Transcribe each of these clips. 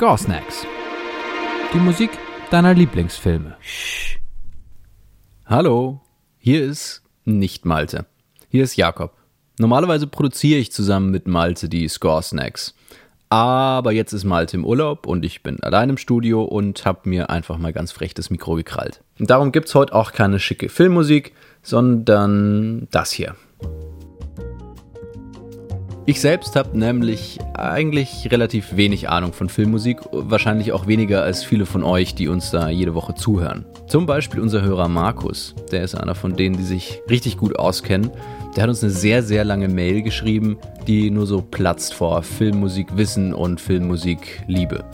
Score Snacks. Die Musik deiner Lieblingsfilme. Hallo, hier ist nicht Malte. Hier ist Jakob. Normalerweise produziere ich zusammen mit Malte die Score Snacks. Aber jetzt ist Malte im Urlaub und ich bin allein im Studio und habe mir einfach mal ganz frech das Mikro gekrallt. Und darum gibt es heute auch keine schicke Filmmusik, sondern das hier. Ich selbst habe nämlich eigentlich relativ wenig Ahnung von Filmmusik, wahrscheinlich auch weniger als viele von euch, die uns da jede Woche zuhören. Zum Beispiel unser Hörer Markus, der ist einer von denen, die sich richtig gut auskennen. Der hat uns eine sehr, sehr lange Mail geschrieben, die nur so platzt vor Filmmusik Wissen und Filmmusik Liebe.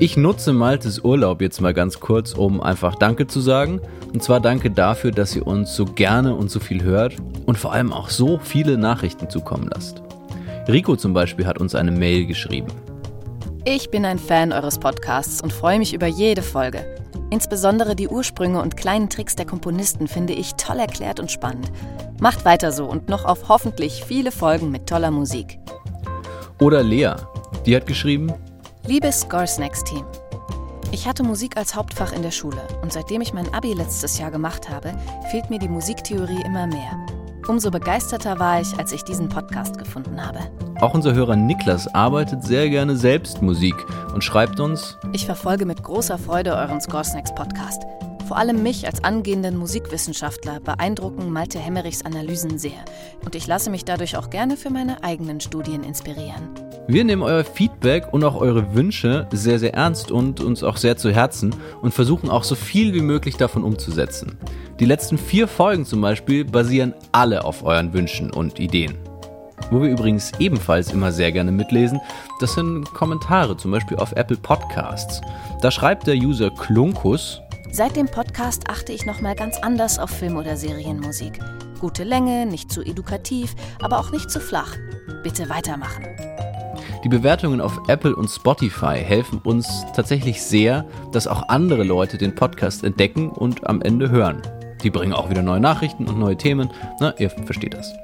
Ich nutze Maltes Urlaub jetzt mal ganz kurz, um einfach Danke zu sagen. Und zwar danke dafür, dass ihr uns so gerne und so viel hört und vor allem auch so viele Nachrichten zukommen lasst. Rico zum Beispiel hat uns eine Mail geschrieben. Ich bin ein Fan eures Podcasts und freue mich über jede Folge. Insbesondere die Ursprünge und kleinen Tricks der Komponisten finde ich toll erklärt und spannend. Macht weiter so und noch auf hoffentlich viele Folgen mit toller Musik. Oder Lea, die hat geschrieben, Liebes Scoresnacks Team, ich hatte Musik als Hauptfach in der Schule und seitdem ich mein Abi letztes Jahr gemacht habe, fehlt mir die Musiktheorie immer mehr. Umso begeisterter war ich, als ich diesen Podcast gefunden habe. Auch unser Hörer Niklas arbeitet sehr gerne selbst Musik und schreibt uns, Ich verfolge mit großer Freude euren Scoresnacks Podcast. Vor allem mich als angehenden Musikwissenschaftler beeindrucken Malte Hemmerichs Analysen sehr und ich lasse mich dadurch auch gerne für meine eigenen Studien inspirieren. Wir nehmen euer Feedback und auch eure Wünsche sehr, sehr ernst und uns auch sehr zu Herzen und versuchen auch so viel wie möglich davon umzusetzen. Die letzten vier Folgen zum Beispiel basieren alle auf euren Wünschen und Ideen. Wo wir übrigens ebenfalls immer sehr gerne mitlesen, das sind Kommentare, zum Beispiel auf Apple Podcasts. Da schreibt der User Klunkus, Seit dem Podcast achte ich nochmal ganz anders auf Film- oder Serienmusik. Gute Länge, nicht zu edukativ, aber auch nicht zu flach. Bitte weitermachen. Die Bewertungen auf Apple und Spotify helfen uns tatsächlich sehr, dass auch andere Leute den Podcast entdecken und am Ende hören. Die bringen auch wieder neue Nachrichten und neue Themen. Na, ihr versteht das.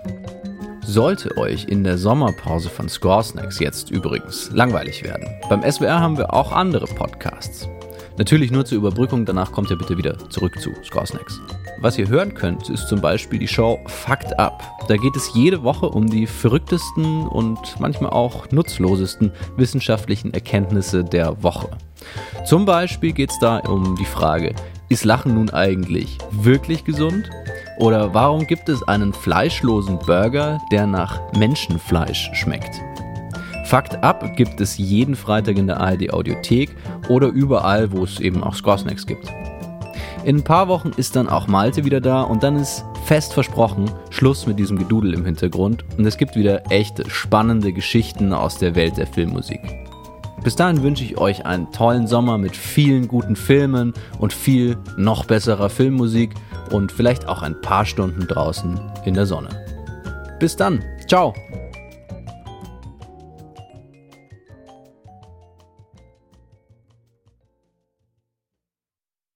Sollte euch in der Sommerpause von Scoresnacks jetzt übrigens langweilig werden, beim SWR haben wir auch andere Podcasts. Natürlich nur zur Überbrückung, danach kommt ihr bitte wieder zurück zu Scoresnacks. Was ihr hören könnt, ist zum Beispiel die Show Fucked Up. Da geht es jede Woche um die verrücktesten und manchmal auch nutzlosesten wissenschaftlichen Erkenntnisse der Woche. Zum Beispiel geht es da um die Frage, ist Lachen nun eigentlich wirklich gesund? Oder warum gibt es einen fleischlosen Burger, der nach Menschenfleisch schmeckt? Fakt ab gibt es jeden Freitag in der ARD Audiothek oder überall, wo es eben auch Scoresnacks gibt. In ein paar Wochen ist dann auch Malte wieder da und dann ist fest versprochen Schluss mit diesem Gedudel im Hintergrund und es gibt wieder echte spannende Geschichten aus der Welt der Filmmusik. Bis dahin wünsche ich euch einen tollen Sommer mit vielen guten Filmen und viel noch besserer Filmmusik und vielleicht auch ein paar Stunden draußen in der Sonne. Bis dann, ciao!